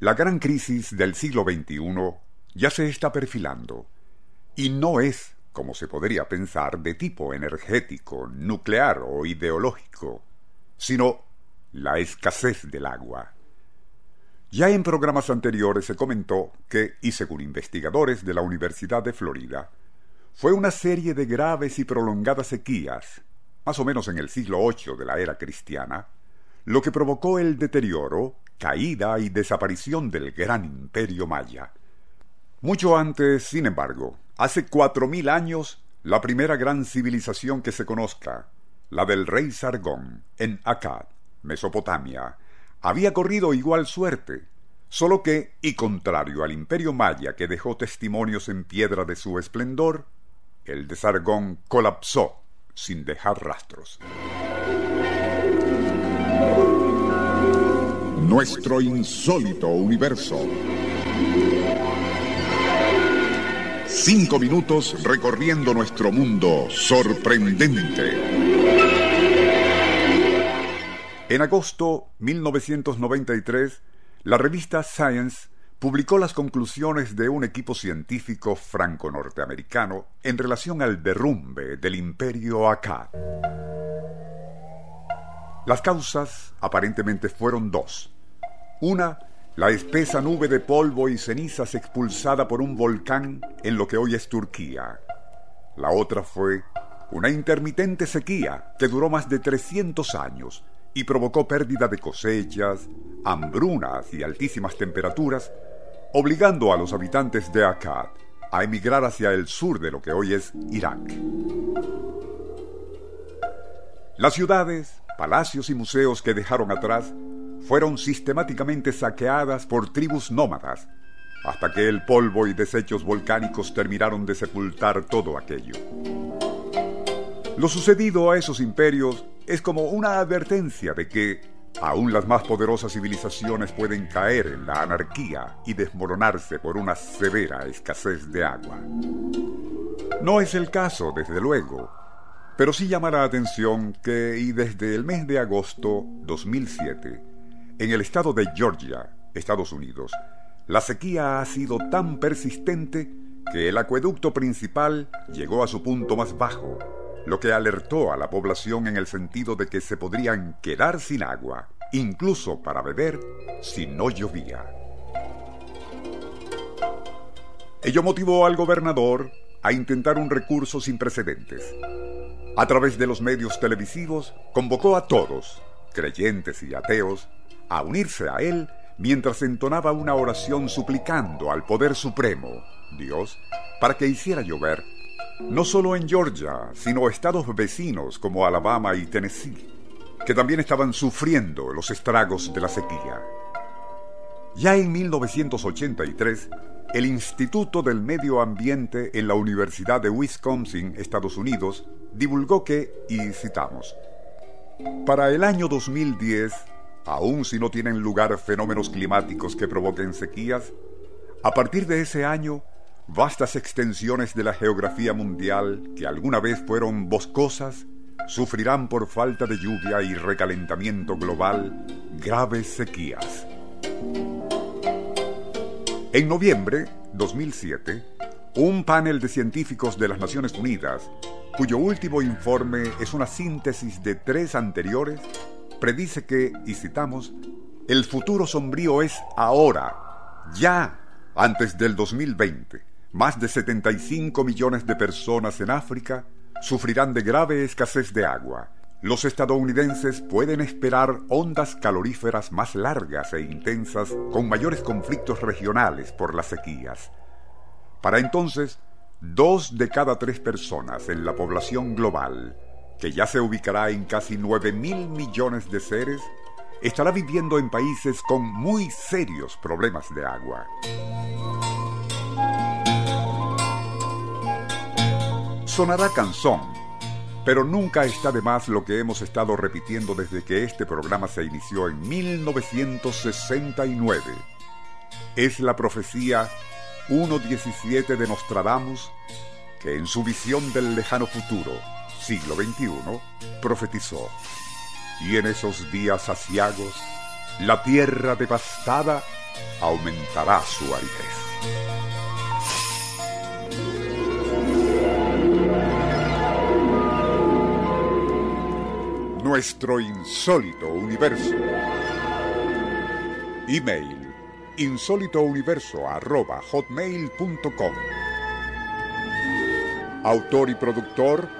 La gran crisis del siglo XXI ya se está perfilando y no es, como se podría pensar, de tipo energético, nuclear o ideológico, sino la escasez del agua. Ya en programas anteriores se comentó que, y según investigadores de la Universidad de Florida, fue una serie de graves y prolongadas sequías, más o menos en el siglo VIII de la era cristiana, lo que provocó el deterioro, caída y desaparición del gran imperio maya. Mucho antes, sin embargo, hace cuatro mil años, la primera gran civilización que se conozca, la del rey Sargón, en Akkad, Mesopotamia, había corrido igual suerte, solo que, y contrario al imperio maya que dejó testimonios en piedra de su esplendor, el de Sargón colapsó sin dejar rastros. Nuestro insólito universo. Cinco minutos recorriendo nuestro mundo sorprendente. En agosto 1993, la revista Science publicó las conclusiones de un equipo científico franco-norteamericano en relación al derrumbe del imperio Akkad. Las causas aparentemente fueron dos. Una, la espesa nube de polvo y cenizas expulsada por un volcán en lo que hoy es Turquía. La otra fue una intermitente sequía que duró más de 300 años y provocó pérdida de cosechas, hambrunas y altísimas temperaturas, obligando a los habitantes de Akkad a emigrar hacia el sur de lo que hoy es Irak. Las ciudades, palacios y museos que dejaron atrás fueron sistemáticamente saqueadas por tribus nómadas, hasta que el polvo y desechos volcánicos terminaron de sepultar todo aquello. Lo sucedido a esos imperios es como una advertencia de que aún las más poderosas civilizaciones pueden caer en la anarquía y desmoronarse por una severa escasez de agua. No es el caso, desde luego, pero sí llama la atención que, y desde el mes de agosto 2007, en el estado de Georgia, Estados Unidos, la sequía ha sido tan persistente que el acueducto principal llegó a su punto más bajo lo que alertó a la población en el sentido de que se podrían quedar sin agua, incluso para beber, si no llovía. Ello motivó al gobernador a intentar un recurso sin precedentes. A través de los medios televisivos, convocó a todos, creyentes y ateos, a unirse a él mientras entonaba una oración suplicando al Poder Supremo, Dios, para que hiciera llover no solo en Georgia, sino estados vecinos como Alabama y Tennessee, que también estaban sufriendo los estragos de la sequía. Ya en 1983, el Instituto del Medio Ambiente en la Universidad de Wisconsin, Estados Unidos, divulgó que, y citamos, para el año 2010, aun si no tienen lugar fenómenos climáticos que provoquen sequías, a partir de ese año vastas extensiones de la geografía mundial que alguna vez fueron boscosas sufrirán por falta de lluvia y recalentamiento global graves sequías. En noviembre 2007, un panel de científicos de las Naciones Unidas, cuyo último informe es una síntesis de tres anteriores, predice que, y citamos, el futuro sombrío es ahora, ya, antes del 2020 más de 75 millones de personas en África sufrirán de grave escasez de agua. Los estadounidenses pueden esperar ondas caloríferas más largas e intensas con mayores conflictos regionales por las sequías. Para entonces, dos de cada tres personas en la población global, que ya se ubicará en casi 9 mil millones de seres, estará viviendo en países con muy serios problemas de agua. Sonará canción, pero nunca está de más lo que hemos estado repitiendo desde que este programa se inició en 1969. Es la profecía 1.17 de Nostradamus que en su visión del lejano futuro, siglo XXI, profetizó. Y en esos días asiagos, la tierra devastada aumentará su aridez. Nuestro insólito universo. Email insólitouniverso.hotmail.com Autor y productor